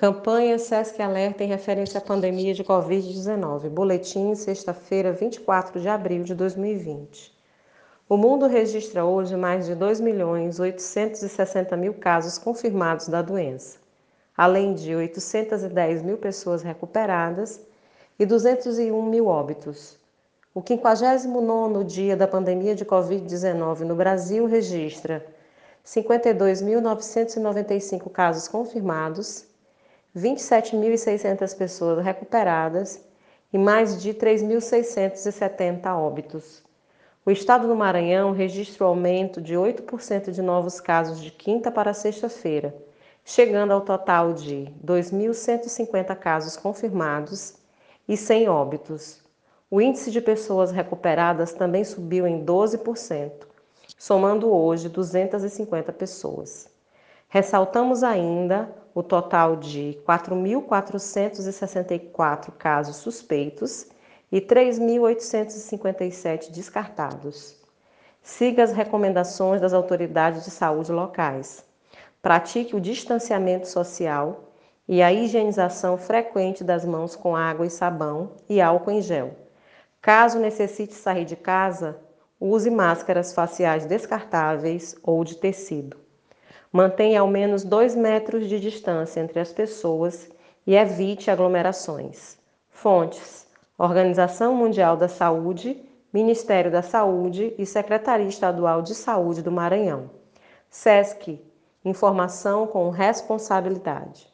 Campanha SESC Alerta em referência à pandemia de Covid-19. Boletim, sexta-feira, 24 de abril de 2020. O mundo registra hoje mais de 2 milhões 860 mil casos confirmados da doença, além de 810 mil pessoas recuperadas e 201 mil óbitos. O 59º dia da pandemia de Covid-19 no Brasil registra 52.995 casos confirmados 27.600 pessoas recuperadas e mais de 3.670 óbitos. O estado do Maranhão registrou aumento de 8% de novos casos de quinta para sexta-feira, chegando ao total de 2.150 casos confirmados e 100 óbitos. O índice de pessoas recuperadas também subiu em 12%, somando hoje 250 pessoas. Ressaltamos ainda o total de 4.464 casos suspeitos e 3.857 descartados. Siga as recomendações das autoridades de saúde locais. Pratique o distanciamento social e a higienização frequente das mãos com água e sabão e álcool em gel. Caso necessite sair de casa, use máscaras faciais descartáveis ou de tecido. Mantenha ao menos dois metros de distância entre as pessoas e evite aglomerações. Fontes: Organização Mundial da Saúde, Ministério da Saúde e Secretaria Estadual de Saúde do Maranhão. SESC Informação com responsabilidade.